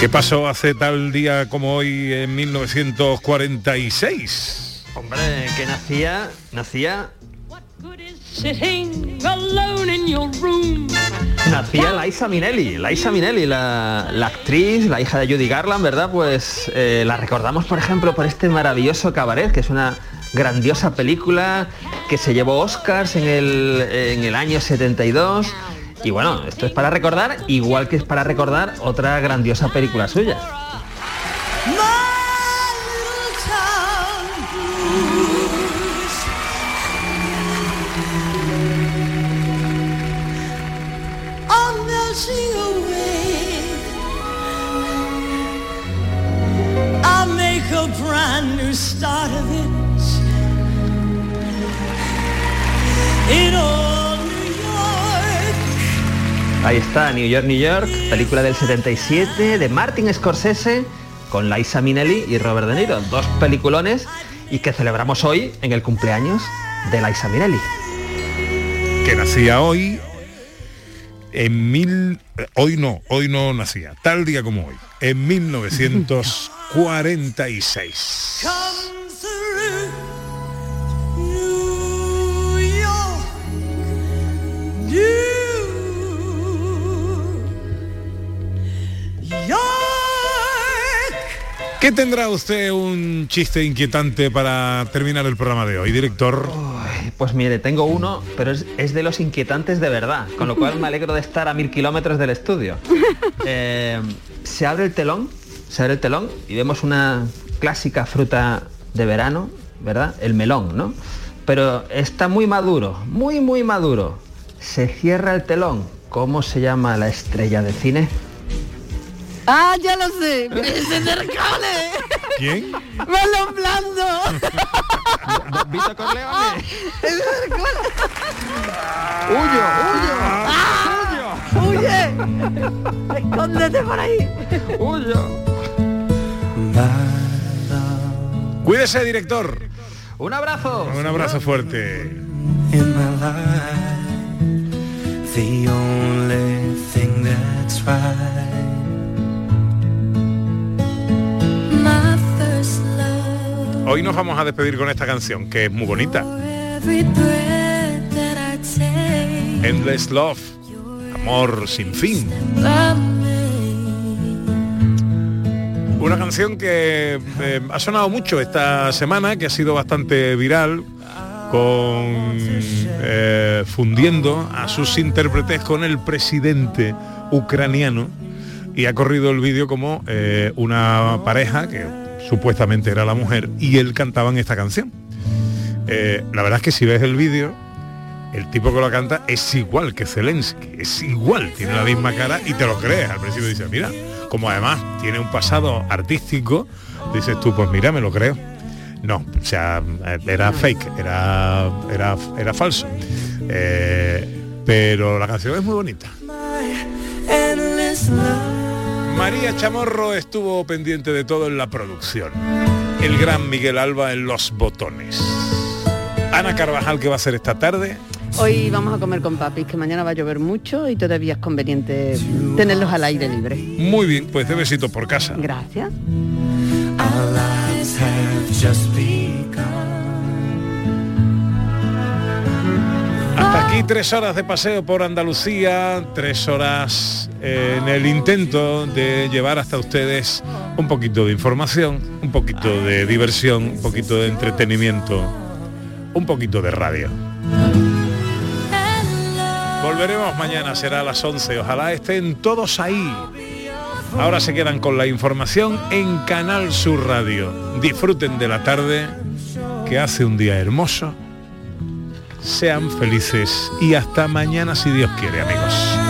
¿Qué pasó hace tal día como hoy en 1946? Hombre, que nacía, nacía, Sitting alone in your room. nacía Liza Minnelli. Liza Minnelli, la, la actriz, la hija de Judy Garland, ¿verdad? Pues eh, la recordamos, por ejemplo, por este maravilloso cabaret, que es una grandiosa película que se llevó Oscars en el, en el año 72. Y bueno, esto es para recordar, igual que es para recordar otra grandiosa película suya. Start of. Ahí está, New York, New York, película del 77 de Martin Scorsese con Liza Minnelli y Robert De Niro, dos peliculones y que celebramos hoy en el cumpleaños de Liza Minnelli. Que nacía hoy en mil... Hoy no, hoy no nacía, tal día como hoy, en 1946. ¿Qué tendrá usted un chiste inquietante para terminar el programa de hoy, director? Pues mire, tengo uno, pero es, es de los inquietantes de verdad, con lo cual me alegro de estar a mil kilómetros del estudio. Eh, se abre el telón, se abre el telón y vemos una clásica fruta de verano, ¿verdad? El melón, ¿no? Pero está muy maduro, muy, muy maduro. Se cierra el telón. ¿Cómo se llama la estrella de cine? Ah, ya lo sé. Ese es Ercole. ¿Quién? Melón blando. Vito Corleone. ¡Huyo, huyo! ¡Huye! Escóndete por ahí. ¡Huyo! Cuídese, director. Un abrazo. Un abrazo fuerte. in my life. The only thing that's right. Hoy nos vamos a despedir con esta canción, que es muy bonita. Endless Love. Amor sin fin. Una canción que eh, ha sonado mucho esta semana, que ha sido bastante viral, con eh, fundiendo a sus intérpretes con el presidente ucraniano y ha corrido el vídeo como eh, una pareja que supuestamente era la mujer y él cantaban esta canción. Eh, la verdad es que si ves el vídeo, el tipo que lo canta es igual que Zelensky, es igual, tiene la misma cara y te lo crees. Al principio dices, mira, como además tiene un pasado artístico, dices tú, pues mira, me lo creo. No, o sea, era fake, era, era, era falso. Eh, pero la canción es muy bonita. María Chamorro estuvo pendiente de todo en la producción. El gran Miguel Alba en los botones. Ana Carvajal, que va a ser esta tarde? Hoy vamos a comer con papis, que mañana va a llover mucho y todavía es conveniente tenerlos al aire libre. Muy bien, pues de besitos por casa. Gracias. Aquí tres horas de paseo por Andalucía, tres horas eh, en el intento de llevar hasta ustedes un poquito de información, un poquito de diversión, un poquito de entretenimiento, un poquito de radio. Volveremos mañana, será a las 11. Ojalá estén todos ahí. Ahora se quedan con la información en Canal Sur Radio. Disfruten de la tarde, que hace un día hermoso. Sean felices y hasta mañana si Dios quiere, amigos.